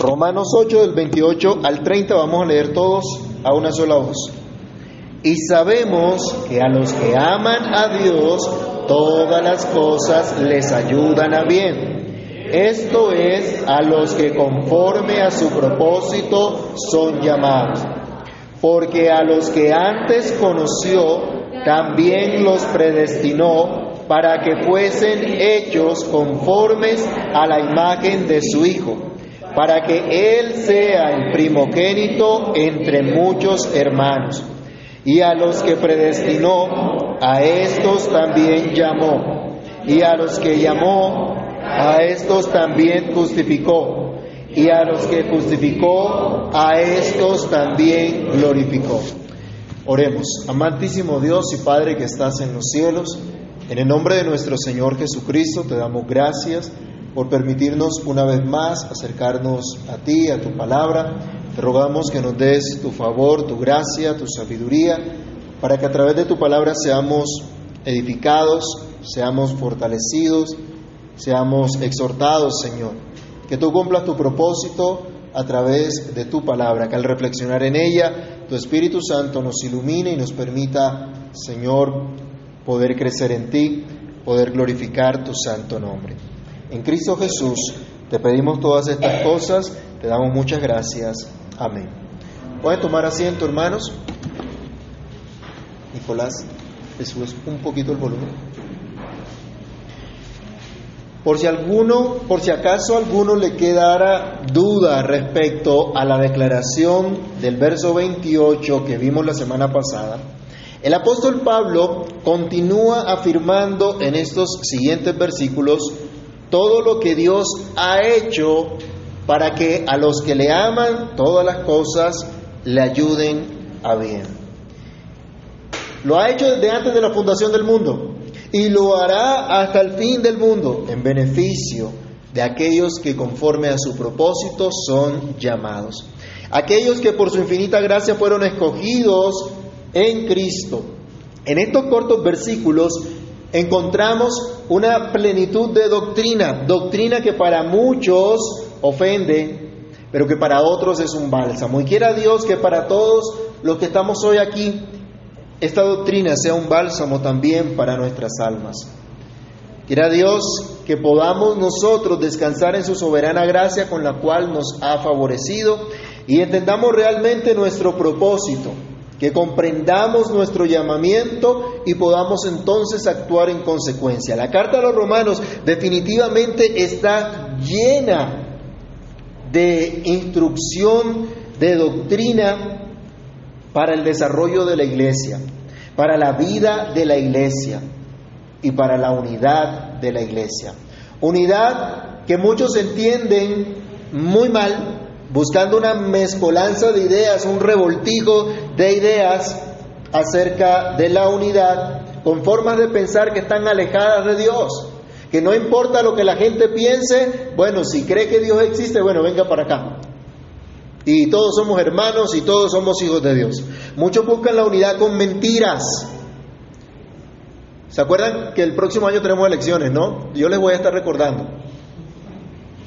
Romanos 8 del 28 al 30 vamos a leer todos a una sola voz. Y sabemos que a los que aman a Dios, todas las cosas les ayudan a bien. Esto es a los que conforme a su propósito son llamados. Porque a los que antes conoció, también los predestinó para que fuesen hechos conformes a la imagen de su Hijo, para que Él sea el primogénito entre muchos hermanos. Y a los que predestinó, a estos también llamó. Y a los que llamó, a estos también justificó. Y a los que justificó, a estos también glorificó. Oremos, amantísimo Dios y Padre que estás en los cielos, en el nombre de nuestro Señor Jesucristo te damos gracias por permitirnos una vez más acercarnos a ti, a tu palabra. Te rogamos que nos des tu favor, tu gracia, tu sabiduría, para que a través de tu palabra seamos edificados, seamos fortalecidos, seamos exhortados, Señor. Que tú cumplas tu propósito a través de tu palabra, que al reflexionar en ella, tu Espíritu Santo nos ilumine y nos permita, Señor, poder crecer en ti, poder glorificar tu santo nombre. En Cristo Jesús te pedimos todas estas cosas, te damos muchas gracias. Amén. ¿Pueden tomar asiento, hermanos? Nicolás, ¿le subes un poquito el volumen? Por si alguno, por si acaso alguno le quedara duda respecto a la declaración del verso 28 que vimos la semana pasada, el apóstol Pablo continúa afirmando en estos siguientes versículos todo lo que Dios ha hecho para que a los que le aman todas las cosas le ayuden a bien. Lo ha hecho desde antes de la fundación del mundo y lo hará hasta el fin del mundo en beneficio de aquellos que conforme a su propósito son llamados. Aquellos que por su infinita gracia fueron escogidos en Cristo. En estos cortos versículos encontramos una plenitud de doctrina, doctrina que para muchos ofende, pero que para otros es un bálsamo. Y quiera Dios que para todos los que estamos hoy aquí, esta doctrina sea un bálsamo también para nuestras almas. Quiera Dios que podamos nosotros descansar en su soberana gracia con la cual nos ha favorecido y entendamos realmente nuestro propósito que comprendamos nuestro llamamiento y podamos entonces actuar en consecuencia. La carta a los romanos definitivamente está llena de instrucción, de doctrina para el desarrollo de la iglesia, para la vida de la iglesia y para la unidad de la iglesia. Unidad que muchos entienden muy mal buscando una mezcolanza de ideas, un revoltijo de ideas acerca de la unidad, con formas de pensar que están alejadas de Dios, que no importa lo que la gente piense, bueno, si cree que Dios existe, bueno, venga para acá. Y todos somos hermanos y todos somos hijos de Dios. Muchos buscan la unidad con mentiras. ¿Se acuerdan que el próximo año tenemos elecciones, no? Yo les voy a estar recordando.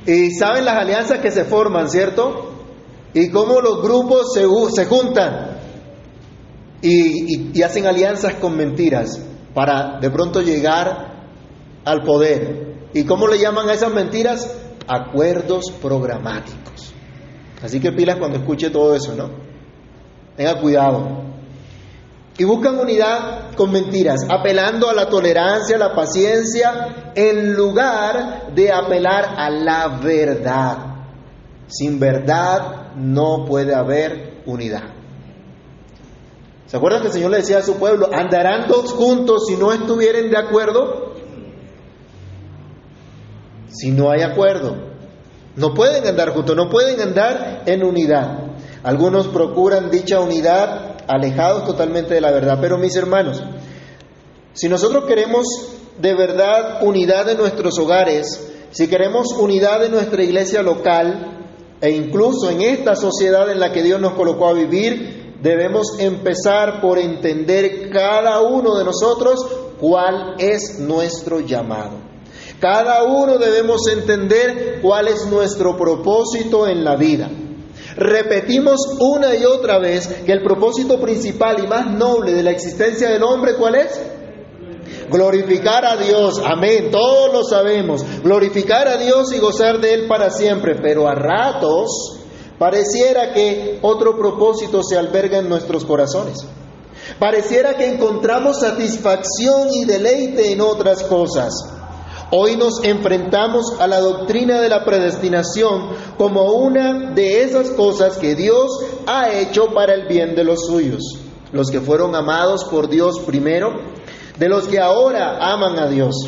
Y saben las alianzas que se forman, ¿cierto? Y cómo los grupos se, se juntan y, y, hacen alianzas con mentiras para de pronto llegar al poder. ¿Y cómo le llaman a esas mentiras? Acuerdos programáticos. Así que pilas cuando escuche todo eso, ¿no? Tenga cuidado. Y buscan unidad con mentiras, apelando a la tolerancia, a la paciencia, en lugar de apelar a la verdad. Sin verdad no puede haber unidad. ¿Se acuerdan que el Señor le decía a su pueblo, andarán todos juntos si no estuvieren de acuerdo? Si no hay acuerdo, no pueden andar juntos, no pueden andar en unidad. Algunos procuran dicha unidad alejados totalmente de la verdad. Pero mis hermanos, si nosotros queremos de verdad unidad en nuestros hogares, si queremos unidad en nuestra iglesia local e incluso en esta sociedad en la que Dios nos colocó a vivir, debemos empezar por entender cada uno de nosotros cuál es nuestro llamado. Cada uno debemos entender cuál es nuestro propósito en la vida. Repetimos una y otra vez que el propósito principal y más noble de la existencia del hombre, ¿cuál es? Glorificar a Dios, amén, todos lo sabemos. Glorificar a Dios y gozar de Él para siempre, pero a ratos pareciera que otro propósito se alberga en nuestros corazones. Pareciera que encontramos satisfacción y deleite en otras cosas. Hoy nos enfrentamos a la doctrina de la predestinación como una de esas cosas que Dios ha hecho para el bien de los suyos, los que fueron amados por Dios primero, de los que ahora aman a Dios.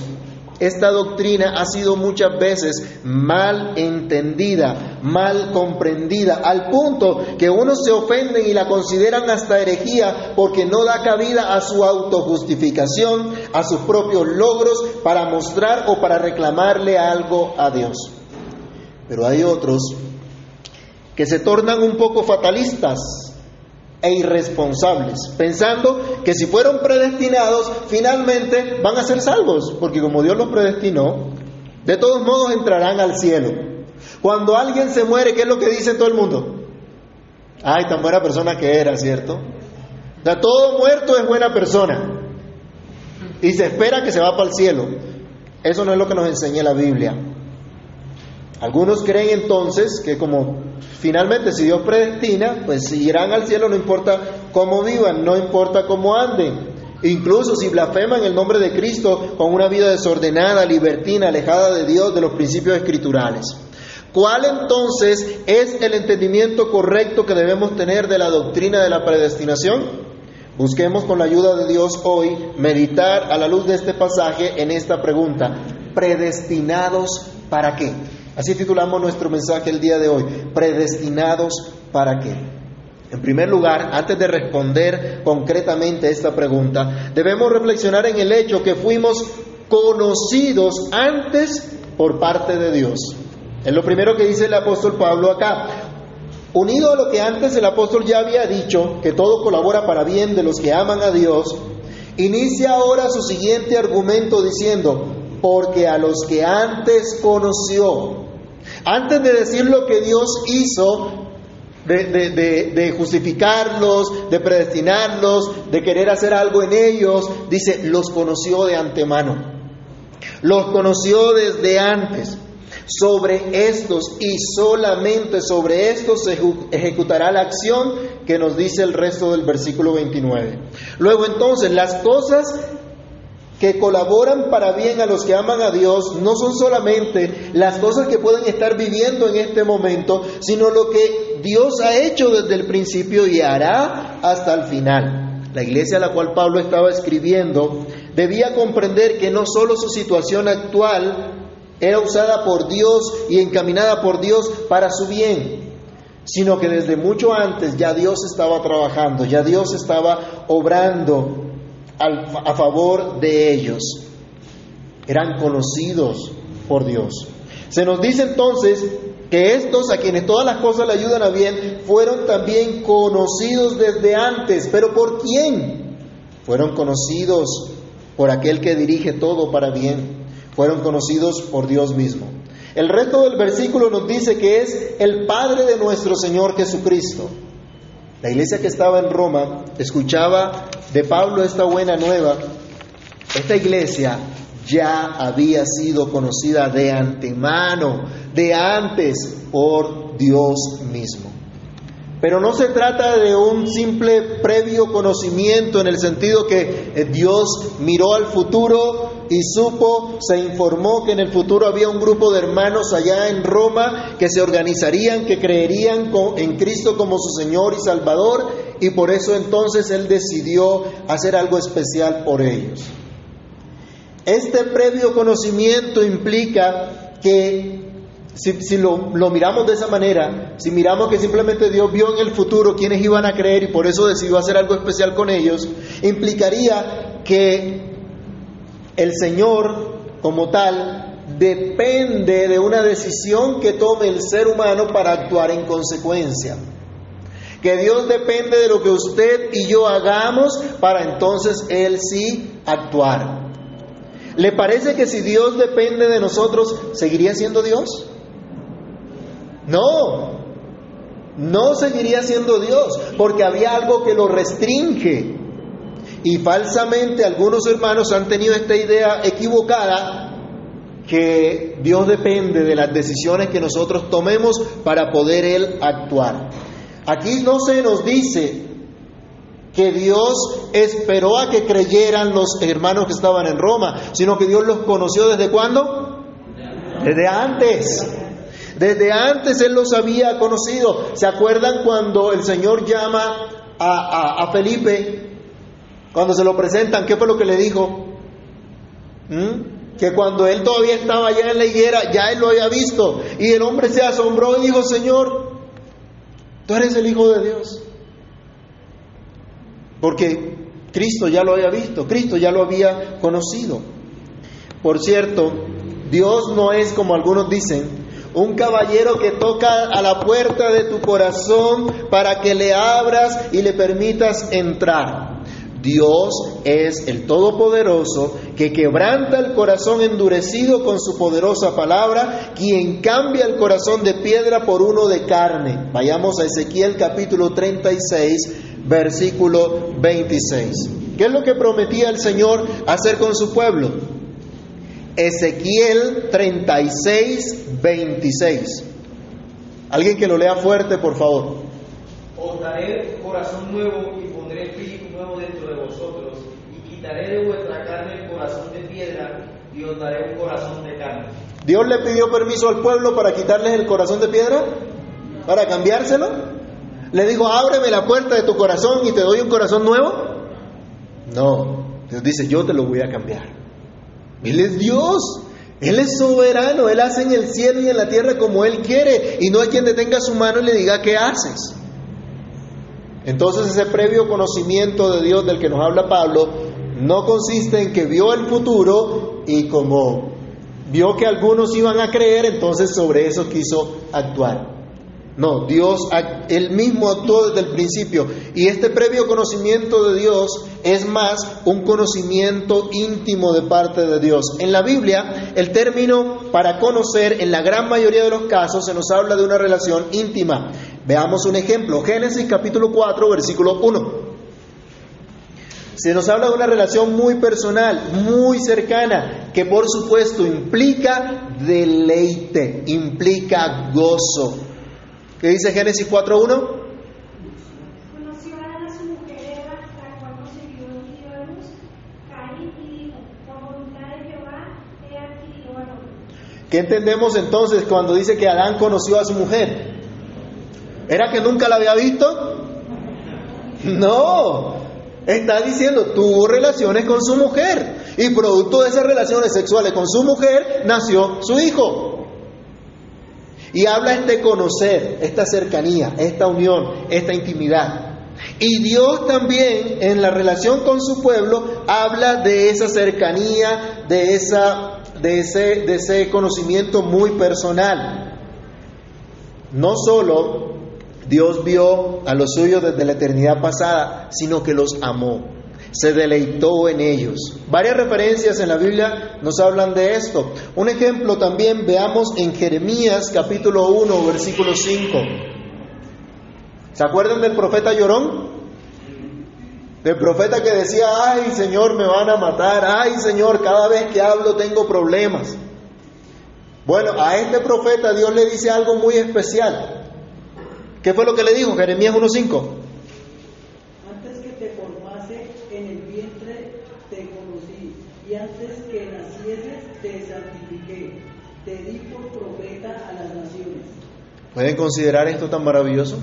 Esta doctrina ha sido muchas veces mal entendida, mal comprendida, al punto que unos se ofenden y la consideran hasta herejía porque no da cabida a su autojustificación, a sus propios logros para mostrar o para reclamarle algo a Dios. Pero hay otros que se tornan un poco fatalistas e irresponsables, pensando que si fueron predestinados, finalmente van a ser salvos, porque como Dios los predestinó, de todos modos entrarán al cielo. Cuando alguien se muere, ¿qué es lo que dice todo el mundo? Ay, tan buena persona que era, ¿cierto? O todo muerto es buena persona. Y se espera que se va para el cielo. Eso no es lo que nos enseña la Biblia. Algunos creen entonces que como finalmente si Dios predestina, pues irán al cielo no importa cómo vivan, no importa cómo anden. Incluso si blasfeman el nombre de Cristo con una vida desordenada, libertina, alejada de Dios, de los principios escriturales. ¿Cuál entonces es el entendimiento correcto que debemos tener de la doctrina de la predestinación? Busquemos con la ayuda de Dios hoy meditar a la luz de este pasaje en esta pregunta. ¿Predestinados para qué? Así titulamos nuestro mensaje el día de hoy, predestinados para qué. En primer lugar, antes de responder concretamente esta pregunta, debemos reflexionar en el hecho que fuimos conocidos antes por parte de Dios. Es lo primero que dice el apóstol Pablo acá. Unido a lo que antes el apóstol ya había dicho, que todo colabora para bien de los que aman a Dios, inicia ahora su siguiente argumento diciendo, porque a los que antes conoció, antes de decir lo que Dios hizo, de, justificarlos, de predestinarlos, de querer hacer algo en ellos, dice, los conoció de antemano. Los conoció desde antes. Sobre estos y solamente sobre estos se ejecutará la acción que nos dice el resto del versículo 29. Luego entonces, las cosas que colaboran para bien a los que aman a Dios no son solamente las cosas que pueden estar viviendo en este momento, sino lo que Dios ha hecho desde el principio y hará hasta el final. La iglesia a la cual Pablo estaba escribiendo debía comprender que no solo su situación actual era usada por Dios y encaminada por Dios para su bien, sino que desde mucho antes ya Dios estaba trabajando, ya Dios estaba obrando a favor de ellos. Eran conocidos por Dios. Se nos dice entonces que estos, a quienes todas las cosas le ayudan a bien, fueron también conocidos desde antes. ¿Pero por quién? Fueron conocidos por aquel que dirige todo para bien. Fueron conocidos por Dios mismo. El resto del versículo nos dice que es el Padre de nuestro Señor Jesucristo. La iglesia que estaba en Roma escuchaba de Pablo esta buena nueva. Esta iglesia ya había sido conocida de antemano, de antes, por Dios mismo. Pero no se trata de un simple previo conocimiento en el sentido que eh, Dios miró al futuro y supo, se informó que en el futuro había un grupo de hermanos allá en Roma que se organizarían, que creerían en Cristo como su Señor y Salvador y por eso entonces Él decidió hacer algo especial por ellos. Este previo conocimiento implica que si, lo, miramos de esa manera, si miramos que simplemente Dios vio en el futuro quiénes iban a creer y por eso decidió hacer algo especial con ellos, implicaría que el Señor como tal depende de una decisión que tome el ser humano para actuar en consecuencia. Que Dios depende de lo que usted y yo hagamos para entonces Él sí actuar. ¿Le parece que si Dios depende de nosotros, seguiría siendo Dios? No, no seguiría siendo Dios, porque había algo que lo restringe. Y falsamente algunos hermanos han tenido esta idea equivocada que Dios depende de las decisiones que nosotros tomemos para poder Él actuar. Aquí no se nos dice que Dios esperó a que creyeran los hermanos que estaban en Roma, sino que Dios los conoció desde cuándo? Desde antes. Desde antes Él los había conocido. ¿Se acuerdan cuando el Señor llama a, Felipe? Cuando se lo presentan, ¿qué fue lo que le dijo? ¿Mm? Que cuando él todavía estaba allá en la higuera, ya él lo había visto. Y el hombre se asombró y dijo, Señor, tú eres el Hijo de Dios. Porque Cristo ya lo había visto, Cristo ya lo había conocido. Por cierto, Dios no es como algunos dicen, un caballero que toca a la puerta de tu corazón para que le abras y le permitas entrar. Dios es el Todopoderoso que quebranta el corazón endurecido con su poderosa palabra, quien cambia el corazón de piedra por uno de carne. Vayamos a Ezequiel capítulo 36, versículo 26. ¿Qué es lo que prometía el Señor hacer con su pueblo? Ezequiel 36, 26. Alguien que lo lea fuerte, por favor. Os daré corazón nuevo y pondré espíritu el corazón de piedra, y un corazón de carne. ¿Dios le pidió permiso al pueblo para quitarles el corazón de piedra? ¿Para cambiárselo? ¿Le dijo, ábreme la puerta de tu corazón y te doy un corazón nuevo? No, Dios dice, yo te lo voy a cambiar. Él es Dios. Él es soberano, Él hace en el cielo y en la tierra como Él quiere y no hay quien detenga su mano y le diga qué haces. Entonces ese previo conocimiento de Dios del que nos habla Pablo no consiste en que vio el futuro y como vio que algunos iban a creer, entonces sobre eso quiso actuar. No, Dios, él mismo actuó desde el principio. Y este previo conocimiento de Dios es más un conocimiento íntimo de parte de Dios. En la Biblia, el término para conocer, en la gran mayoría de los casos, se nos habla de una relación íntima. Veamos un ejemplo. Génesis capítulo 4, versículo 1. Se nos habla de una relación muy personal, muy cercana, que por supuesto implica deleite, implica gozo. ¿Qué dice Génesis 4.1? Conoció a su mujer Eva, la cual concebió y dio a luz, Caín y dijo, por voluntad de Jehová he adquirido varón. ¿Qué entendemos entonces cuando dice que Adán conoció a su mujer? ¿Era que nunca la había visto? No, está diciendo, tuvo relaciones con su mujer y producto de esas relaciones sexuales con su mujer nació su hijo. Y habla este conocer, esta cercanía, esta unión, esta intimidad. Y Dios también en la relación con su pueblo habla de esa cercanía, de, esa, de, ese, de ese conocimiento muy personal. No solo Dios vio a los suyos desde la eternidad pasada, sino que los amó se deleitó en ellos. Varias referencias en la Biblia nos hablan de esto. Un ejemplo también veamos en Jeremías capítulo 1, versículo 5. ¿Se acuerdan del profeta llorón? Del profeta que decía, ay Señor, me van a matar, ay Señor, cada vez que hablo tengo problemas. Bueno, a este profeta Dios le dice algo muy especial. ¿Qué fue lo que le dijo? Jeremías 1.5. te di por profeta a las naciones. ¿Pueden considerar esto tan maravilloso?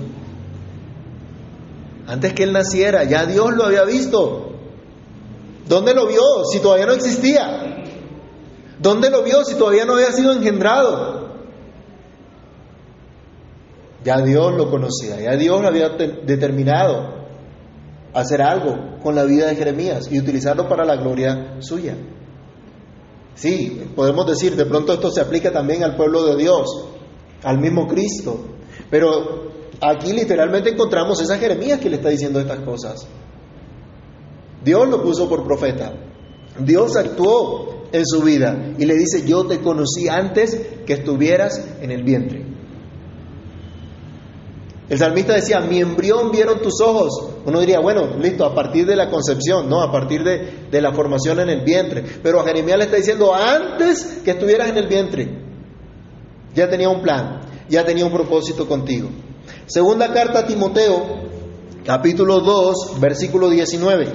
Antes que él naciera, ya Dios lo había visto. ¿Dónde lo vio si todavía no existía? ¿Dónde lo vio si todavía no había sido engendrado? Ya Dios lo conocía, ya Dios había determinado hacer algo con la vida de Jeremías y utilizarlo para la gloria suya. Sí, podemos decir, de pronto esto se aplica también al pueblo de Dios, al mismo Cristo. Pero aquí literalmente encontramos esa Jeremías que le está diciendo estas cosas. Dios lo puso por profeta. Dios actuó en su vida y le dice, yo te conocí antes que estuvieras en el vientre. El salmista decía, mi embrión vieron tus ojos. Uno diría, bueno, listo, a partir de la concepción, no, a partir de, de la formación en el vientre. Pero a Jeremías le está diciendo, antes que estuvieras en el vientre, ya tenía un plan, ya tenía un propósito contigo. Segunda carta a Timoteo, capítulo 2, versículo 19.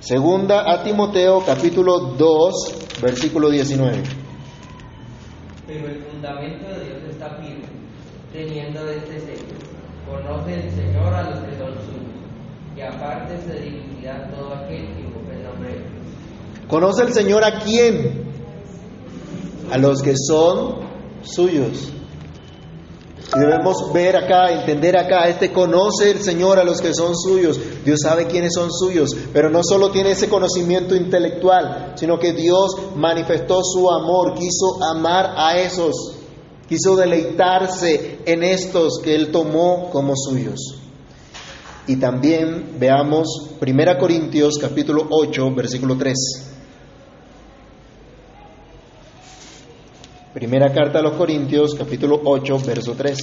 Segunda a Timoteo, capítulo 2, versículo 19. Pero el fundamento de Dios está firme, teniendo este sello. Conoce el Señor a los que son suyos, y apártese de iniquidad todo aquel que invoque el nombre de Dios. ¿Conoce el Señor a quién? A los que son suyos. Y debemos ver acá, entender acá, este conoce el Señor a los que son suyos. Dios sabe quiénes son suyos, pero no solo tiene ese conocimiento intelectual, sino que Dios manifestó su amor, quiso amar a esos, quiso deleitarse en estos que Él tomó como suyos. Y también veamos 1 Corintios capítulo 8, versículo 3. Primera carta a los Corintios, capítulo 8, verso 3.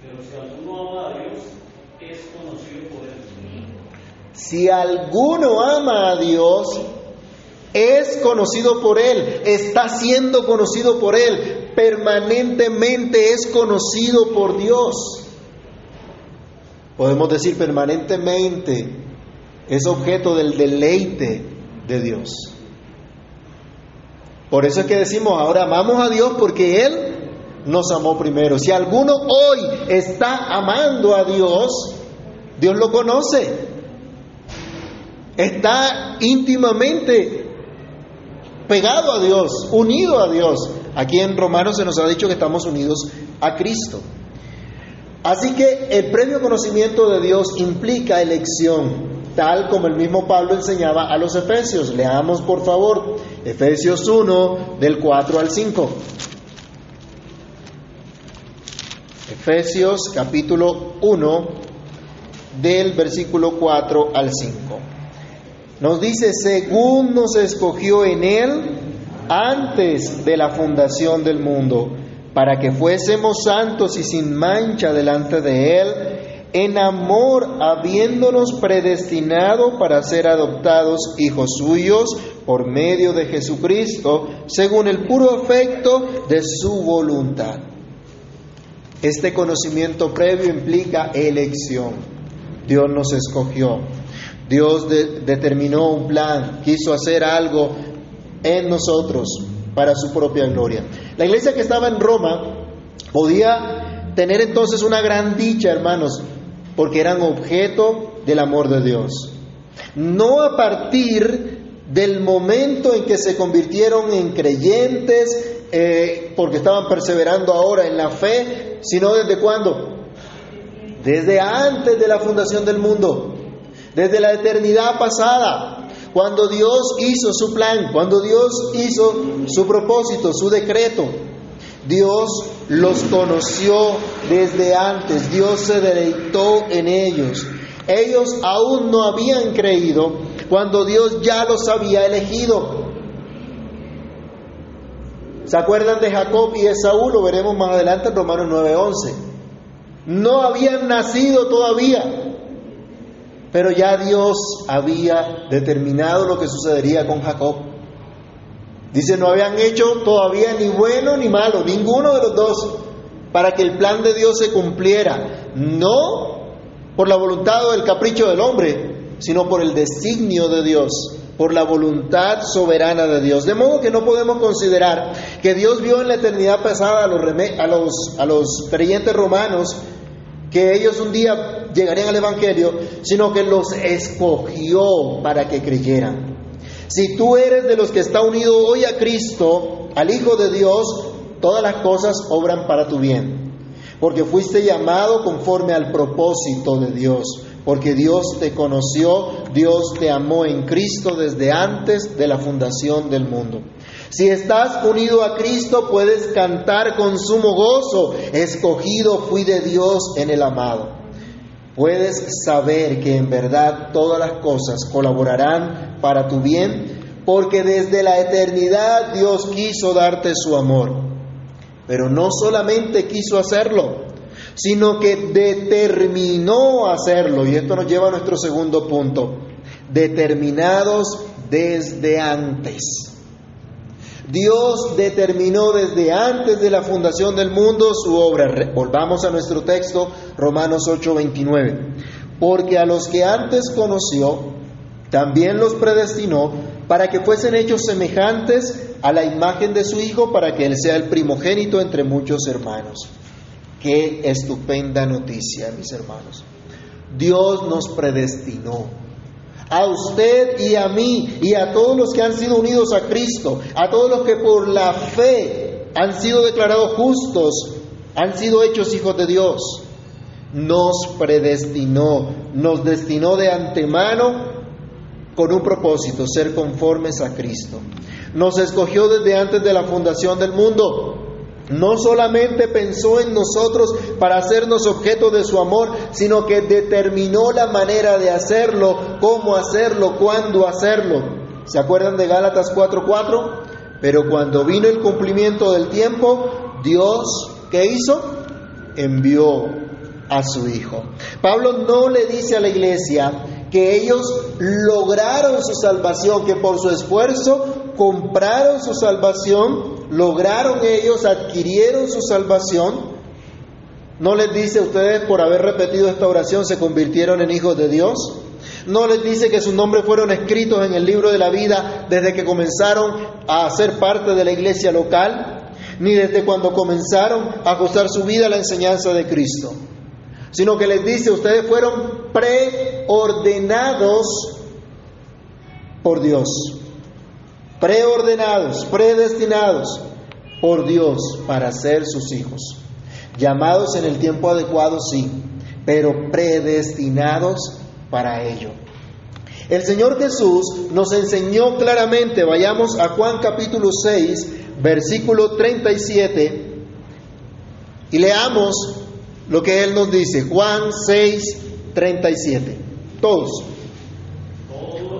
Pero si alguno ama a Dios, es conocido por él. Si alguno ama a Dios, es conocido por Él, está siendo conocido por Él, permanentemente es conocido por Dios. Podemos decir permanentemente es objeto del deleite de Dios. Por eso es que decimos, ahora amamos a Dios porque Él nos amó primero. Si alguno hoy está amando a Dios, Dios lo conoce. Está íntimamente pegado a Dios, unido a Dios. Aquí en Romanos se nos ha dicho que estamos unidos a Cristo. Así que el previo conocimiento de Dios implica elección, tal como el mismo Pablo enseñaba a los Efesios. Leamos por favor Efesios 1 del 4 al 5. Efesios capítulo 1 del versículo 4 al 5. Nos dice, según nos escogió en Él antes de la fundación del mundo, para que fuésemos santos y sin mancha delante de Él, en amor habiéndonos predestinado para ser adoptados hijos suyos por medio de Jesucristo, según el puro afecto de su voluntad. Este conocimiento previo implica elección. Dios nos escogió. Dios de- determinó un plan, quiso hacer algo en nosotros para su propia gloria. La iglesia que estaba en Roma podía tener entonces una gran dicha, hermanos, porque eran objeto del amor de Dios. No a partir del momento en que se convirtieron en creyentes, eh, porque estaban perseverando ahora en la fe, sino desde cuándo? Desde antes de la fundación del mundo, desde la eternidad pasada, cuando Dios hizo su plan, cuando Dios hizo su propósito, su decreto. Dios los conoció desde antes, Dios se deleitó en ellos. Ellos aún no habían creído cuando Dios ya los había elegido. ¿Se acuerdan de Jacob y Esaú? Lo veremos más adelante en Romanos 9:11. No habían nacido todavía, pero ya Dios había determinado lo que sucedería con Jacob. Dice, no habían hecho todavía ni bueno ni malo, ninguno de los dos, para que el plan de Dios se cumpliera. No por la voluntad o el capricho del hombre, sino por el designio de Dios, por la voluntad soberana de Dios. De modo que no podemos considerar que Dios vio en la eternidad pasada a los, a los, a los creyentes romanos que ellos un día llegarían al Evangelio, sino que los escogió para que creyeran. Si tú eres de los que está unido hoy a Cristo, al Hijo de Dios, todas las cosas obran para tu bien, porque fuiste llamado conforme al propósito de Dios, porque Dios te conoció, Dios te amó en Cristo desde antes de la fundación del mundo. Si estás unido a Cristo, puedes cantar con sumo gozo, escogido fui de Dios en el amado. Puedes saber que en verdad todas las cosas colaborarán para tu bien, porque desde la eternidad Dios quiso darte su amor. Pero no solamente quiso hacerlo, sino que determinó hacerlo. Y esto nos lleva a nuestro segundo punto. Determinados desde antes. Dios determinó desde antes de la fundación del mundo su obra. Volvamos a nuestro texto, Romanos 8:29. Porque a los que antes conoció, también los predestinó para que fuesen hechos semejantes a la imagen de su Hijo, para que Él sea el primogénito entre muchos hermanos. Qué estupenda noticia, mis hermanos. Dios nos predestinó a usted y a mí y a todos los que han sido unidos a Cristo, a todos los que por la fe han sido declarados justos, han sido hechos hijos de Dios. Nos predestinó, nos destinó de antemano con un propósito, ser conformes a Cristo. Nos escogió desde antes de la fundación del mundo no solamente pensó en nosotros para hacernos objeto de su amor, sino que determinó la manera de hacerlo, cómo hacerlo, cuándo hacerlo. ¿Se acuerdan de Gálatas 4:4? Pero cuando vino el cumplimiento del tiempo, Dios, ¿qué hizo? Envió a su Hijo. Pablo no le dice a la iglesia que ellos lograron su salvación, que por su esfuerzo compraron su salvación, lograron ellos, adquirieron su salvación. No les dice ustedes por haber repetido esta oración se convirtieron en hijos de Dios. No les dice que sus nombres fueron escritos en el libro de la vida desde que comenzaron a ser parte de la iglesia local, ni desde cuando comenzaron a gozar su vida a la enseñanza de Cristo. Sino que les dice, ustedes fueron preordenados por Dios preordenados, predestinados por Dios para ser sus hijos. Llamados en el tiempo adecuado, sí, pero predestinados para ello. El Señor Jesús nos enseñó claramente, vayamos a Juan capítulo 6, versículo 37, y leamos lo que Él nos dice. Juan 6, 37. Todos.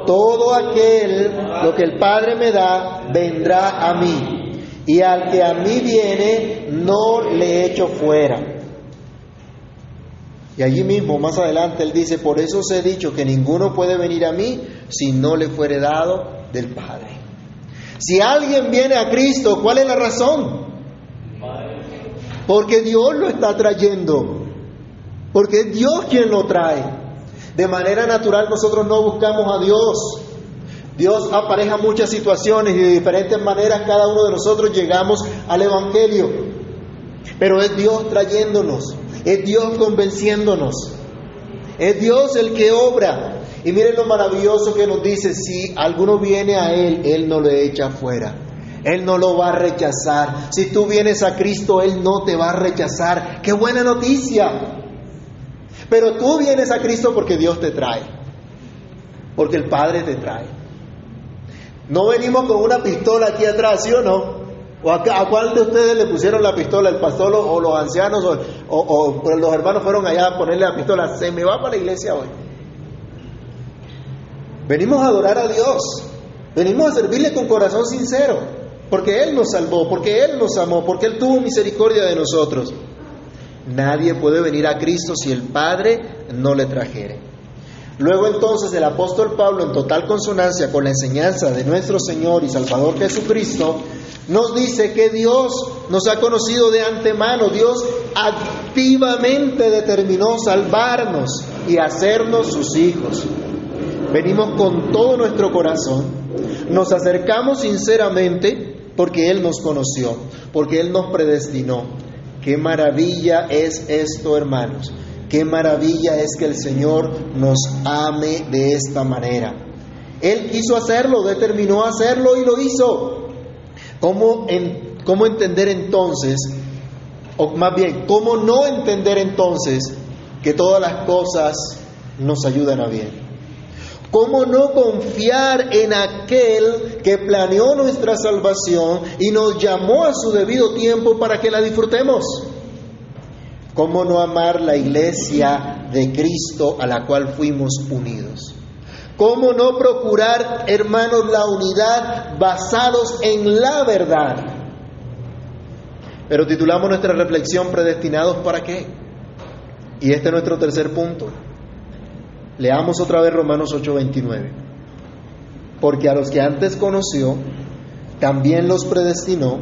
Todo aquel, lo que el Padre me da, vendrá a mí. Y al que a mí viene, no le echo fuera. Y allí mismo, más adelante, él dice, por eso os he dicho que ninguno puede venir a mí si no le fuere dado del Padre. Si alguien viene a Cristo, ¿cuál es la razón? Porque Dios lo está trayendo. Porque es Dios quien lo trae. De manera natural nosotros no buscamos a Dios. Dios apareja muchas situaciones y de diferentes maneras cada uno de nosotros llegamos al Evangelio. Pero es Dios trayéndonos, es Dios convenciéndonos, es Dios el que obra. Y miren lo maravilloso que nos dice, si alguno viene a Él, Él no le echa fuera. Él no lo va a rechazar. Si tú vienes a Cristo, Él no te va a rechazar. ¡Qué buena noticia! Pero tú vienes a Cristo porque Dios te trae, porque el Padre te trae. No venimos con una pistola aquí atrás, ¿sí o no? ¿O a, cuál de ustedes le pusieron la pistola? ¿El pastor o, los ancianos o, o, los hermanos fueron allá a ponerle la pistola? Se me va para la iglesia hoy. Venimos a adorar a Dios. Venimos a servirle con corazón sincero. Porque Él nos salvó, porque Él nos amó, porque Él tuvo misericordia de nosotros. Nadie puede venir a Cristo si el Padre no le trajere. Luego entonces el apóstol Pablo, en total consonancia con la enseñanza de nuestro Señor y Salvador Jesucristo, nos dice que Dios nos ha conocido de antemano, Dios activamente determinó salvarnos y hacernos sus hijos. Venimos con todo nuestro corazón, nos acercamos sinceramente porque Él nos conoció, porque Él nos predestinó, Qué maravilla es esto, hermanos. Qué maravilla es que el Señor nos ame de esta manera. Él quiso hacerlo, determinó hacerlo y lo hizo. ¿Cómo, cómo entender entonces, o más bien, cómo no entender entonces que todas las cosas nos ayudan a bien? ¿Cómo no confiar en aquel que planeó nuestra salvación y nos llamó a su debido tiempo para que la disfrutemos? ¿Cómo no amar la iglesia de Cristo a la cual fuimos unidos? ¿Cómo no procurar, hermanos, la unidad basados en la verdad? Pero titulamos nuestra reflexión predestinados para qué? Y este es nuestro tercer punto. Leamos otra vez Romanos 8:29. Porque a los que antes conoció, también los predestinó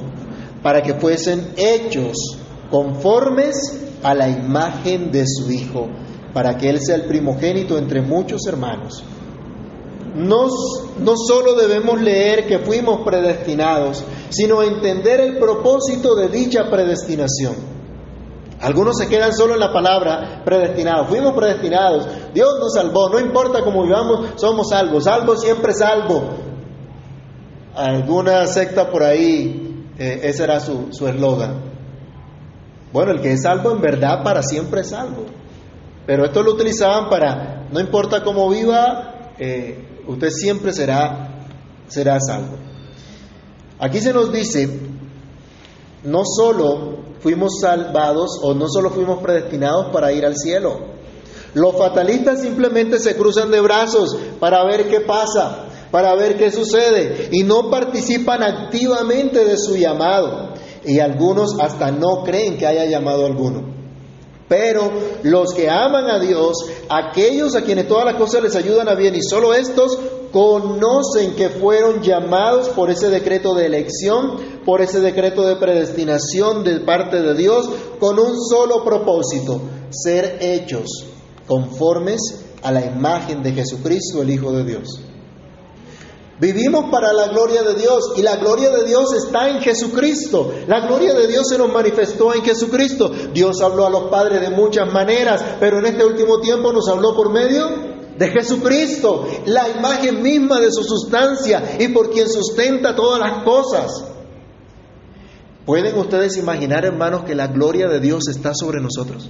para que fuesen hechos conformes a la imagen de su Hijo, para que Él sea el primogénito entre muchos hermanos. No, no solo debemos leer que fuimos predestinados, sino entender el propósito de dicha predestinación. Algunos se quedan solo en la palabra predestinados. Fuimos predestinados. Dios nos salvó. No importa cómo vivamos, somos salvos. Salvo siempre salvo. Alguna secta por ahí, eh, ese era su eslogan. bueno, el que es salvo en verdad para siempre es salvo. Pero esto lo utilizaban para, no importa cómo viva, eh, usted siempre será, será salvo. Aquí se nos dice, no solo fuimos salvados o no solo fuimos predestinados para ir al cielo. Los fatalistas simplemente se cruzan de brazos para ver qué pasa, para ver qué sucede y no participan activamente de su llamado. Y algunos hasta no creen que haya llamado alguno. Pero los que aman a Dios, aquellos a quienes todas las cosas les ayudan a bien y solo estos conocen que fueron llamados por ese decreto de elección, por ese decreto de predestinación de parte de Dios, con un solo propósito, ser hechos conformes a la imagen de Jesucristo, el Hijo de Dios. Vivimos para la gloria de Dios y la gloria de Dios está en Jesucristo. La gloria de Dios se nos manifestó en Jesucristo. Dios habló a los padres de muchas maneras, pero en este último tiempo nos habló por medio de Jesucristo, la imagen misma de su sustancia y por quien sustenta todas las cosas. ¿Pueden ustedes imaginar, hermanos, que la gloria de Dios está sobre nosotros?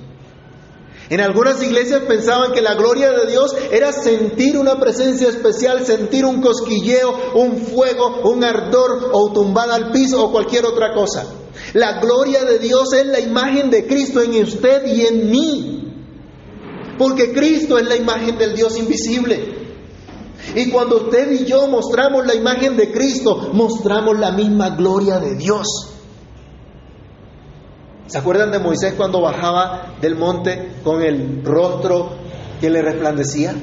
En algunas iglesias pensaban que la gloria de Dios era sentir una presencia especial, sentir un cosquilleo, un fuego, un ardor o tumbada al piso o cualquier otra cosa. La gloria de Dios es la imagen de Cristo en usted y en mí. Porque Cristo es la imagen del Dios invisible. Y cuando usted y yo mostramos la imagen de Cristo, mostramos la misma gloria de Dios. ¿Se acuerdan de Moisés cuando bajaba del monte con el rostro que le resplandecía?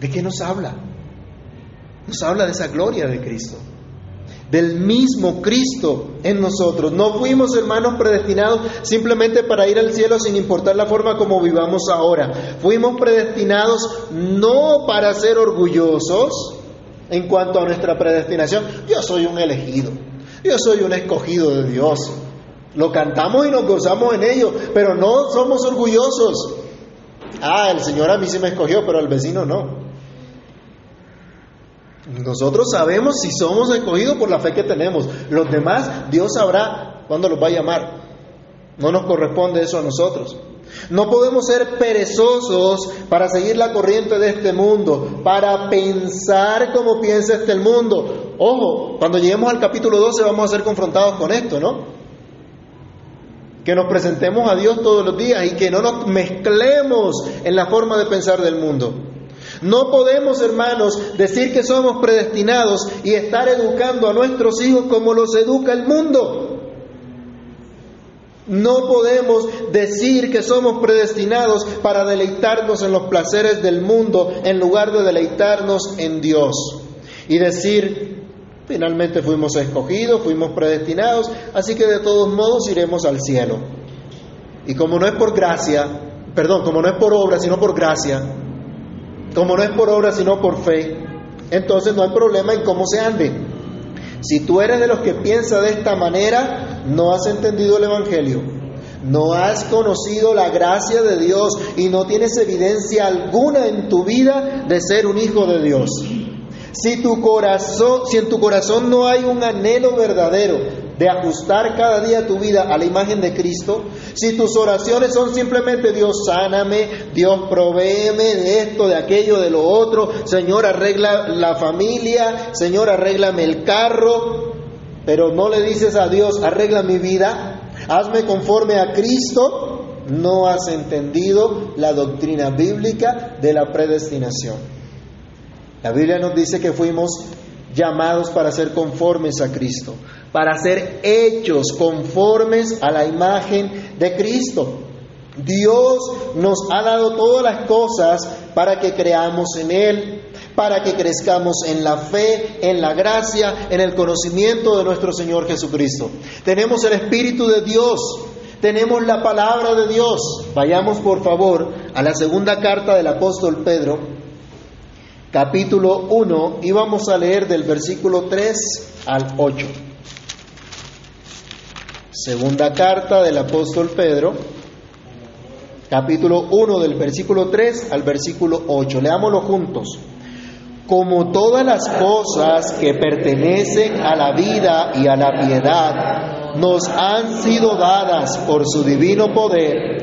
¿De qué nos habla? Nos habla de esa gloria de Cristo, del mismo Cristo en nosotros. No fuimos hermanos predestinados simplemente para ir al cielo sin importar la forma como vivamos ahora. Fuimos predestinados no para ser orgullosos en cuanto a nuestra predestinación. Yo soy un elegido. Yo soy un escogido de Dios. Lo cantamos y nos gozamos en ello, pero no somos orgullosos. Ah, el Señor a mí sí me escogió, pero al vecino no. Nosotros sabemos si somos escogidos por la fe que tenemos. Los demás, Dios sabrá cuándo los va a llamar. No nos corresponde eso a nosotros. No podemos ser perezosos para seguir la corriente de este mundo, para pensar como piensa este mundo. Ojo, cuando lleguemos al capítulo 12 vamos a ser confrontados con esto, ¿no? Que nos presentemos a Dios todos los días y que no nos mezclemos en la forma de pensar del mundo. No podemos, hermanos, decir que somos predestinados y estar educando a nuestros hijos como los educa el mundo. No podemos decir que somos predestinados para deleitarnos en los placeres del mundo en lugar de deleitarnos en Dios. Y decir, finalmente fuimos escogidos, fuimos predestinados, así que de todos modos iremos al cielo. Y como no es por gracia, perdón, como no es por obra, sino por gracia, como no es por obra, sino por fe, entonces no hay problema en cómo se ande. Si tú eres de los que piensa de esta manera, no has entendido el Evangelio. No has conocido la gracia de Dios y no tienes evidencia alguna en tu vida de ser un hijo de Dios. Si tu corazón, si en tu corazón no hay un anhelo verdadero de ajustar cada día tu vida a la imagen de Cristo, si tus oraciones son simplemente Dios sáname, Dios provéeme de esto, de aquello, de lo otro, Señor arregla la familia, Señor arréglame el carro, pero no le dices a Dios arregla mi vida, hazme conforme a Cristo, no has entendido la doctrina bíblica de la predestinación. La Biblia nos dice que fuimos llamados para ser conformes a Cristo, para ser hechos conformes a la imagen de Cristo. Dios nos ha dado todas las cosas para que creamos en Él, para que crezcamos en la fe, en la gracia, en el conocimiento de nuestro Señor Jesucristo. Tenemos el Espíritu de Dios, tenemos la palabra de Dios. Vayamos por favor a la segunda carta del apóstol Pedro, capítulo 1, y vamos a leer del versículo 3 al 8. Segunda carta del apóstol Pedro, capítulo 1 del versículo 3 al versículo 8. Leámoslo juntos. Como todas las cosas que pertenecen a la vida y a la piedad nos han sido dadas por su divino poder,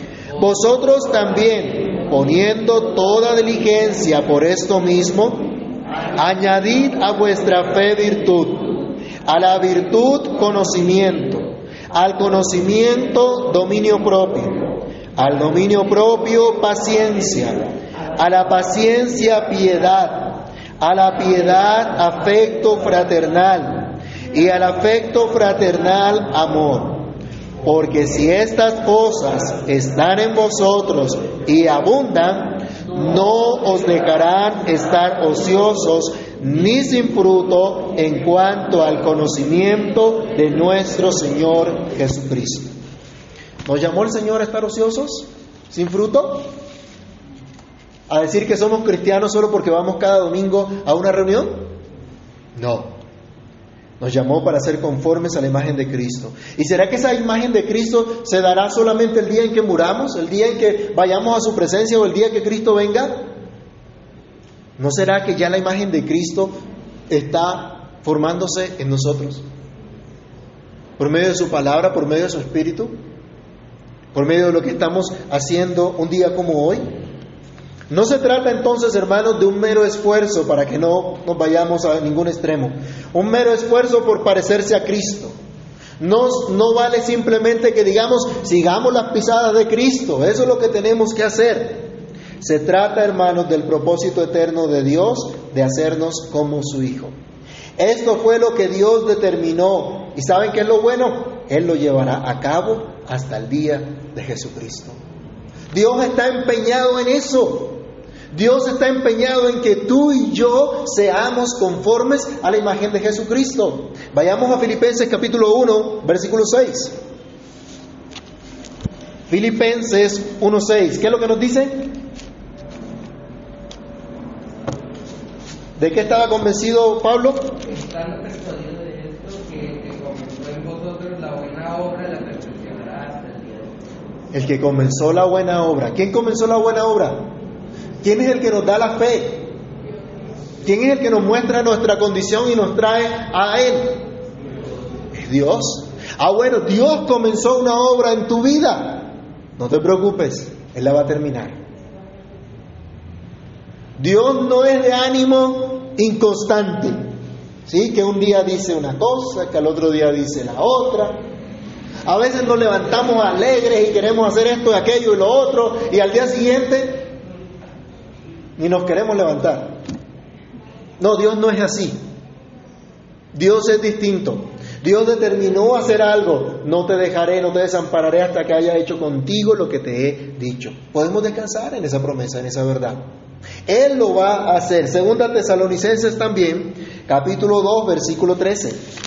vosotros también, poniendo toda diligencia por esto mismo, añadid a vuestra fe virtud, a la virtud conocimiento, al conocimiento dominio propio al dominio propio paciencia, a la paciencia piedad, a la piedad afecto fraternal y al afecto fraternal amor. Porque si estas cosas están en vosotros y abundan, no os dejarán estar ociosos ni sin fruto en cuanto al conocimiento de nuestro Señor Jesucristo. ¿Nos llamó el Señor a estar ociosos, sin fruto? ¿A decir que somos cristianos solo porque vamos cada domingo a una reunión? No. Nos llamó para ser conformes a la imagen de Cristo. ¿Y será que esa imagen de Cristo se dará solamente el día en que muramos, el día en que vayamos a su presencia o el día que Cristo venga? ¿No será que ya la imagen de Cristo está formándose en nosotros? Por medio de su palabra, por medio de su espíritu por medio de lo que estamos haciendo un día como hoy. No se trata entonces, hermanos, de un mero esfuerzo para que no nos vayamos a ningún extremo. Un mero esfuerzo por parecerse a Cristo. No, no vale simplemente que digamos, sigamos las pisadas de Cristo. Eso es lo que tenemos que hacer. Se trata, hermanos, del propósito eterno de Dios de hacernos como su Hijo. Esto fue lo que Dios determinó. ¿Y saben qué es lo bueno? Él lo llevará a cabo hasta el día de Jesucristo. Dios está empeñado en eso. Dios está empeñado en que tú y yo seamos conformes a la imagen de Jesucristo. Vayamos a Filipenses capítulo 1, versículo 6. Filipenses 1.6. ¿Qué es lo que nos dice? ¿De qué estaba convencido Pablo? Estando persuadido de esto, que, que comenzó en vosotros la buena obra, la perfeccionará hasta el día de hoy. El que comenzó la buena obra. ¿Quién comenzó la buena obra? ¿Quién es el que nos da la fe? ¿Quién es el que nos muestra nuestra condición y nos trae a Él? Es Dios. Ah, bueno, Dios comenzó una obra en tu vida. No te preocupes, Él la va a terminar. Dios no es de ánimo inconstante. ¿Sí? Que un día dice una cosa, que al otro día dice la otra. A veces nos levantamos alegres y queremos hacer esto y aquello y lo otro, y al día siguiente ni nos queremos levantar. No, Dios no es así. Dios es distinto. Dios determinó hacer algo. No te dejaré, no te desampararé hasta que haya hecho contigo lo que te he dicho. Podemos descansar en esa promesa, en esa verdad. Él lo va a hacer. Segunda Tesalonicenses también, capítulo 2, versículo 13.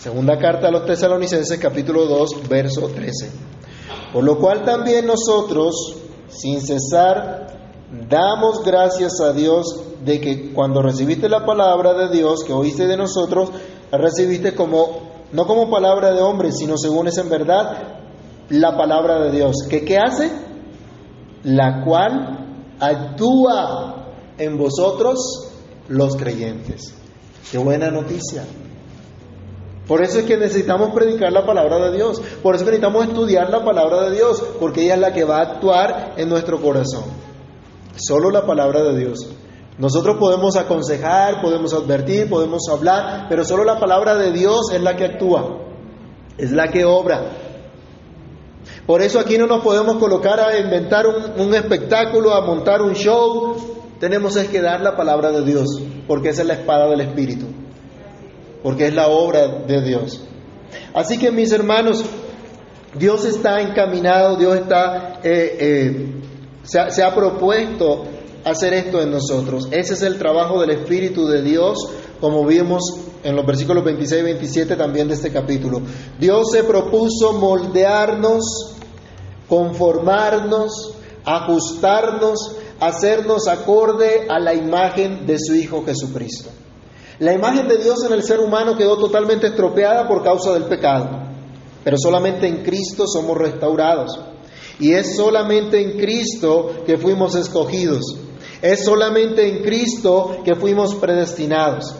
Segunda carta a los tesalonicenses, capítulo 2, verso 13. Por lo cual también nosotros, sin cesar, damos gracias a Dios de que cuando recibiste la palabra de Dios que oíste de nosotros, la recibiste como no como palabra de hombre, sino según es en verdad la palabra de Dios. ¿Que qué hace? La cual actúa en vosotros los creyentes. Qué buena noticia. Por eso es que necesitamos predicar la palabra de Dios. Por eso necesitamos estudiar la palabra de Dios, porque ella es la que va a actuar en nuestro corazón. Solo la palabra de Dios. Nosotros podemos aconsejar, podemos advertir, podemos hablar, pero solo la palabra de Dios es la que actúa, es la que obra. Por eso aquí no nos podemos colocar a inventar un, espectáculo, a montar un show. Tenemos es que dar la palabra de Dios, porque esa es la espada del Espíritu, porque es la obra de Dios. Así que mis hermanos, Dios está encaminado, Dios está, eh, eh, se, ha, se ha propuesto hacer esto en nosotros. Ese es el trabajo del Espíritu de Dios, como vimos en los versículos 26 y 27 también de este capítulo. Dios se propuso moldearnos, conformarnos, ajustarnos, hacernos acorde a la imagen de su Hijo Jesucristo. La imagen de Dios en el ser humano quedó totalmente estropeada por causa del pecado, pero solamente en Cristo somos restaurados. Y es solamente en Cristo que fuimos escogidos. Es solamente en Cristo que fuimos predestinados.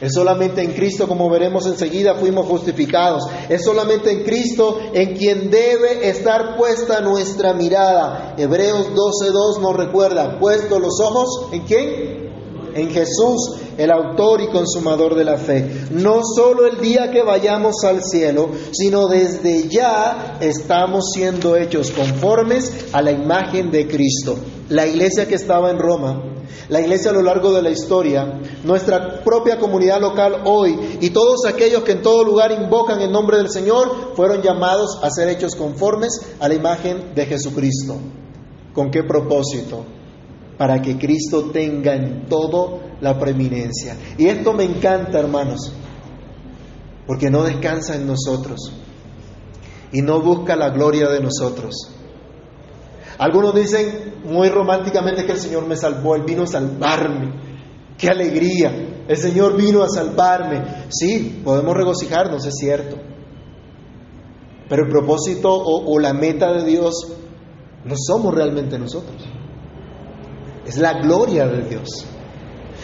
Es solamente en Cristo, como veremos enseguida, fuimos justificados. Es solamente en Cristo en quien debe estar puesta nuestra mirada. Hebreos 12.2 nos recuerda, puesto los ojos en quién? En Jesús, el autor y consumador de la fe. No solo el día que vayamos al cielo, sino desde ya estamos siendo hechos conformes a la imagen de Cristo. La iglesia que estaba en Roma, la iglesia a lo largo de la historia, nuestra propia comunidad local hoy y todos aquellos que en todo lugar invocan el nombre del Señor fueron llamados a ser hechos conformes a la imagen de Jesucristo. ¿Con qué propósito? Para que Cristo tenga en todo la preeminencia. Y esto me encanta, hermanos, porque no descansa en nosotros y no busca la gloria de nosotros. Algunos dicen muy románticamente que el Señor me salvó, Él vino a salvarme. ¡Qué alegría! El Señor vino a salvarme. Sí, podemos regocijarnos, es cierto. Pero el propósito o, o la meta de Dios no somos realmente nosotros. Es la gloria de Dios.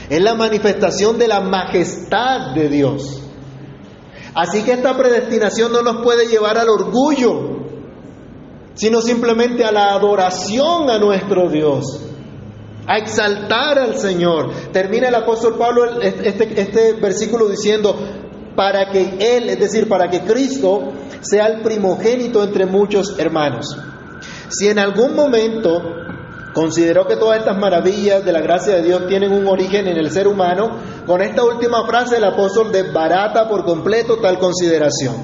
Es la manifestación de la majestad de Dios. Así que esta predestinación no nos puede llevar al orgullo, sino simplemente a la adoración a nuestro Dios, a exaltar al Señor. Termina el apóstol Pablo este, este versículo diciendo, para que Él, es decir, para que Cristo sea el primogénito entre muchos hermanos. Si en algún momento consideró que todas estas maravillas de la gracia de Dios tienen un origen en el ser humano, con esta última frase el apóstol desbarata por completo tal consideración.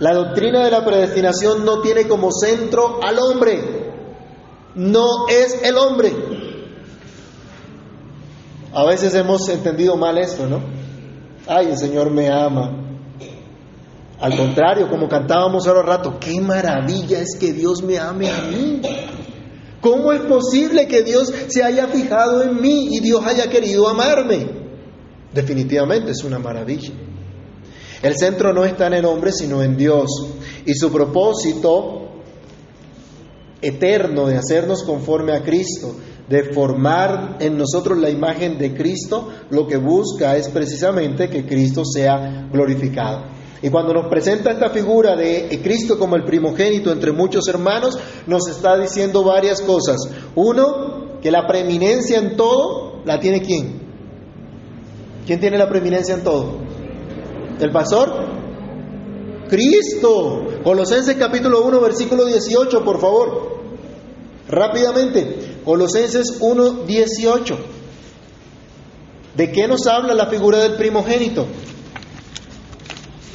La doctrina de la predestinación no tiene como centro al hombre, no es el hombre. A veces hemos entendido mal esto, ¿no? Ay, el Señor me ama. Al contrario, como cantábamos ahora rato, qué maravilla es que Dios me ame a mí. ¿Cómo es posible que Dios se haya fijado en mí y Dios haya querido amarme? Definitivamente es una maravilla. El centro no está en el hombre, sino en Dios. Y su propósito eterno de hacernos conforme a Cristo, de formar en nosotros la imagen de Cristo, lo que busca es precisamente que Cristo sea glorificado. Y cuando nos presenta esta figura de Cristo como el primogénito entre muchos hermanos, nos está diciendo varias cosas. Uno, que la preeminencia en todo la tiene quién. ¿Quién tiene la preeminencia en todo? ¿El pastor? Cristo. Colosenses capítulo 1, versículo 18, por favor. Rápidamente. Colosenses 1, 18. ¿De qué nos habla la figura del primogénito?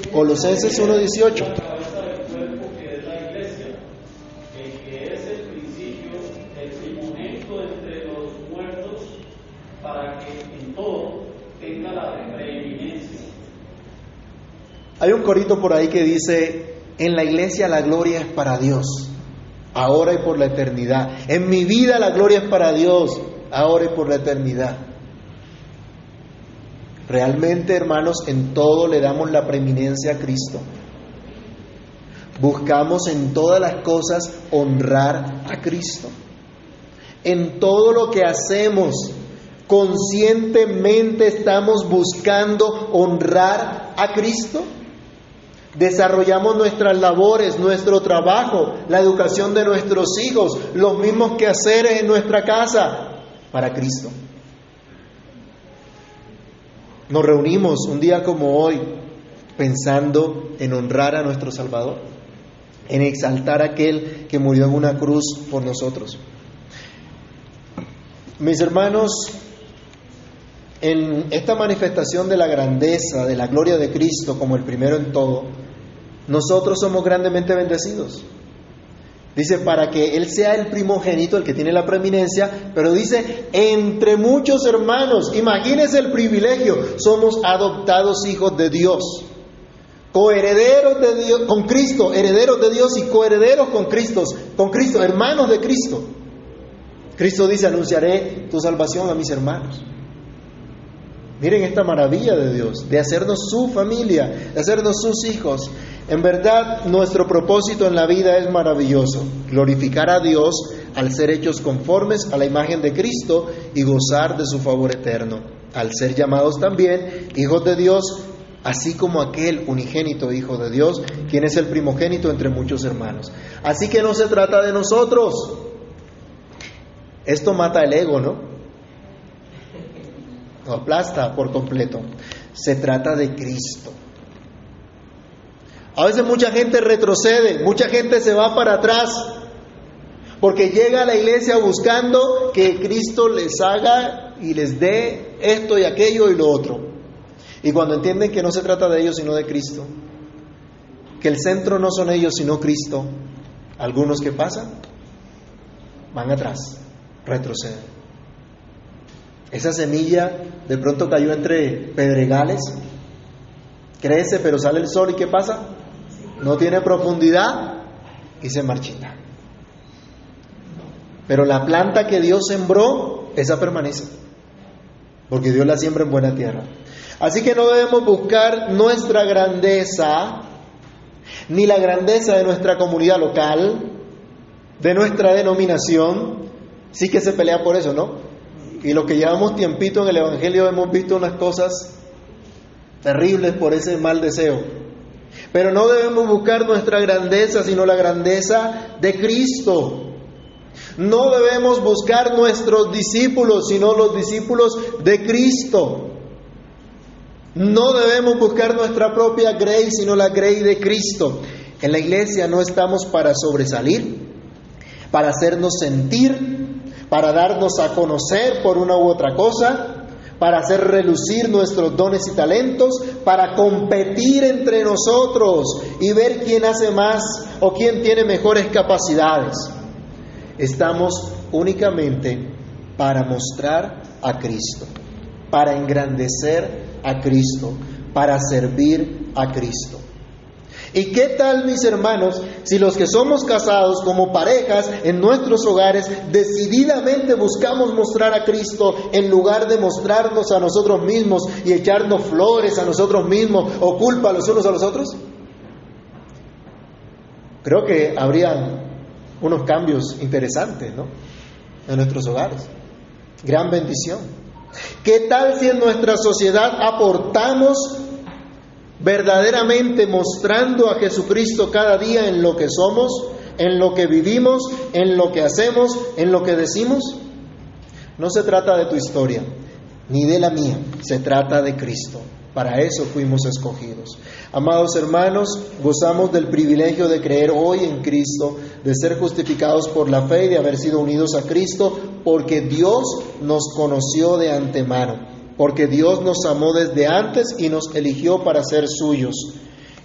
Colosenses 1, 18. La cabeza del cuerpo que es la iglesia, el que es el principio, el primogénito entre los muertos, para que en todo tenga la preeminencia. Hay un corito por ahí que dice, en la iglesia la gloria es para Dios, ahora y por la eternidad. En mi vida la gloria es para Dios, ahora y por la eternidad. Realmente, hermanos, en todo le damos la preeminencia a Cristo. Buscamos en todas las cosas honrar a Cristo. En todo lo que hacemos, conscientemente estamos buscando honrar a Cristo. Desarrollamos nuestras labores, nuestro trabajo, la educación de nuestros hijos, los mismos quehaceres en nuestra casa para Cristo. Nos reunimos un día como hoy pensando en honrar a nuestro Salvador, en exaltar a aquel que murió en una cruz por nosotros. Mis hermanos, en esta manifestación de la grandeza, de la gloria de Cristo como el primero en todo, nosotros somos grandemente bendecidos. Dice, para que Él sea el primogénito, el que tiene la preeminencia, pero dice, entre muchos hermanos, imagínense el privilegio, somos adoptados hijos de Dios, coherederos de Dios, con Cristo, herederos de Dios y coherederos con Cristo, con Cristo, hermanos de Cristo. Cristo dice, anunciaré tu salvación a mis hermanos. Miren esta maravilla de Dios, de hacernos su familia, de hacernos sus hijos. En verdad, nuestro propósito en la vida es maravilloso, glorificar a Dios al ser hechos conformes a la imagen de Cristo y gozar de su favor eterno, al ser llamados también hijos de Dios, así como aquel unigénito Hijo de Dios, quien es el primogénito entre muchos hermanos. Así que no se trata de nosotros. Esto mata el ego, ¿no? Lo aplasta por completo. Se trata de Cristo. A veces mucha gente retrocede, mucha gente se va para atrás, porque llega a la iglesia buscando que Cristo les haga y les dé esto y aquello y lo otro. Y cuando entienden que no se trata de ellos sino de Cristo, que el centro no son ellos sino Cristo, algunos que pasan van atrás, retroceden. Esa semilla de pronto cayó entre pedregales, crece pero sale el sol y ¿qué pasa? No tiene profundidad y se marchita. Pero la planta que Dios sembró, esa permanece, porque Dios la siembra en buena tierra. Así que no debemos buscar nuestra grandeza, ni la grandeza de nuestra comunidad local, de nuestra denominación, sí que se pelea por eso, ¿no? Y lo que llevamos tiempito en el Evangelio hemos visto unas cosas terribles por ese mal deseo. Pero no debemos buscar nuestra grandeza, sino la grandeza de Cristo. No debemos buscar nuestros discípulos, sino los discípulos de Cristo. No debemos buscar nuestra propia grey, sino la grey de Cristo. En la iglesia no estamos para sobresalir, para hacernos sentir, para darnos a conocer por una u otra cosa, para hacer relucir nuestros dones y talentos, para competir entre nosotros y ver quién hace más o quién tiene mejores capacidades. Estamos únicamente para mostrar a Cristo, para engrandecer a Cristo, para servir a Cristo. ¿Y qué tal, mis hermanos, si los que somos casados como parejas en nuestros hogares decididamente buscamos mostrar a Cristo en lugar de mostrarnos a nosotros mismos y echarnos flores a nosotros mismos o culpa los unos a los otros? Creo que habría unos cambios interesantes, ¿no? En nuestros hogares. Gran bendición. ¿Qué tal si en nuestra sociedad aportamos verdaderamente mostrando a Jesucristo cada día en lo que somos, en lo que vivimos, en lo que hacemos, en lo que decimos? No se trata de tu historia, ni de la mía, se trata de Cristo. Para eso fuimos escogidos. Amados hermanos, gozamos del privilegio de creer hoy en Cristo, de ser justificados por la fe y de haber sido unidos a Cristo, porque Dios nos conoció de antemano porque Dios nos amó desde antes y nos eligió para ser suyos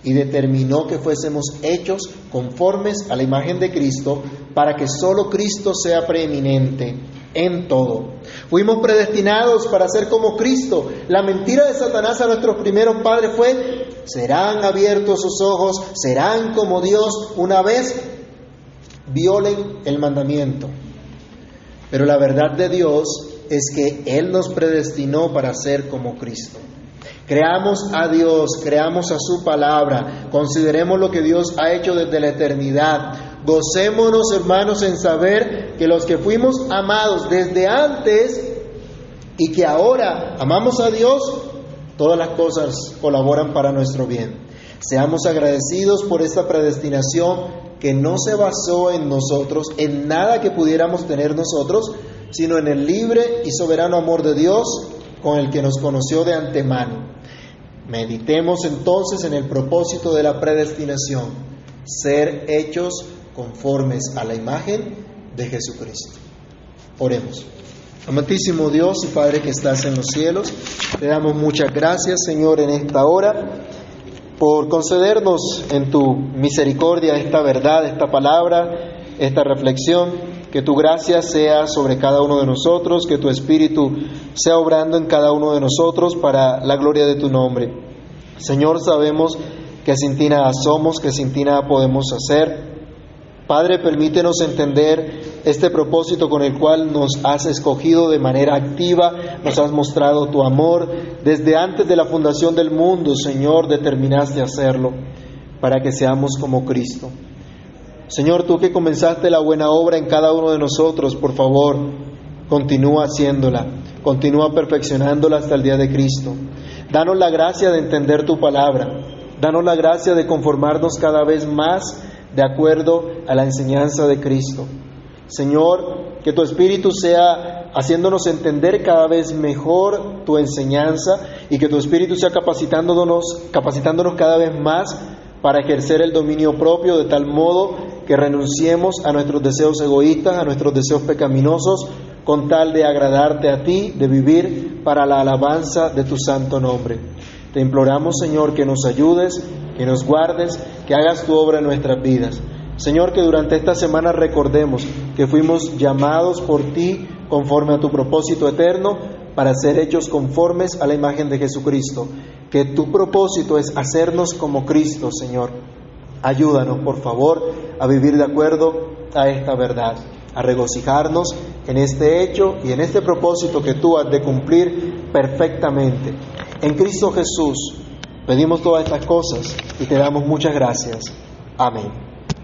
y determinó que fuésemos hechos conformes a la imagen de Cristo para que solo Cristo sea preeminente en todo. Fuimos predestinados para ser como Cristo. La mentira de Satanás a nuestros primeros padres fue, serán abiertos sus ojos, serán como Dios una vez violen el mandamiento. Pero la verdad de Dios es que Él nos predestinó para ser como Cristo. Creamos a Dios, creamos a su palabra, consideremos lo que Dios ha hecho desde la eternidad. Gocémonos, hermanos, en saber que los que fuimos amados desde antes y que ahora amamos a Dios, todas las cosas colaboran para nuestro bien. Seamos agradecidos por esta predestinación que no se basó en nosotros, en nada que pudiéramos tener nosotros, sino en el libre y soberano amor de Dios con el que nos conoció de antemano. Meditemos entonces en el propósito de la predestinación, ser hechos conformes a la imagen de Jesucristo. Oremos. Amantísimo Dios y Padre que estás en los cielos, te damos muchas gracias Señor en esta hora por concedernos en tu misericordia esta verdad, esta palabra, esta reflexión. Que tu gracia sea sobre cada uno de nosotros, que tu Espíritu sea obrando en cada uno de nosotros para la gloria de tu nombre. Señor, sabemos que sin ti nada somos, que sin ti nada podemos hacer. Padre, permítenos entender este propósito con el cual nos has escogido de manera activa, nos has mostrado tu amor. Desde antes de la fundación del mundo, Señor, determinaste hacerlo para que seamos como Cristo. Señor, tú que comenzaste la buena obra en cada uno de nosotros, por favor, continúa haciéndola, continúa perfeccionándola hasta el día de Cristo. Danos la gracia de entender tu palabra, danos la gracia de conformarnos cada vez más de acuerdo a la enseñanza de Cristo. Señor, que tu Espíritu sea haciéndonos entender cada vez mejor tu enseñanza y que tu Espíritu sea capacitándonos, capacitándonos cada vez más para ejercer el dominio propio de tal modo que renunciemos a nuestros deseos egoístas, a nuestros deseos pecaminosos, con tal de agradarte a ti, de vivir para la alabanza de tu santo nombre. Te imploramos, Señor, que nos ayudes, que nos guardes, que hagas tu obra en nuestras vidas. Señor, que durante esta semana recordemos que fuimos llamados por ti conforme a tu propósito eterno para ser hechos conformes a la imagen de Jesucristo. Que tu propósito es hacernos como Cristo, Señor. Ayúdanos, por favor, a vivir de acuerdo a esta verdad, a regocijarnos en este hecho y en este propósito que tú has de cumplir perfectamente. En Cristo Jesús pedimos todas estas cosas y te damos muchas gracias. Amén.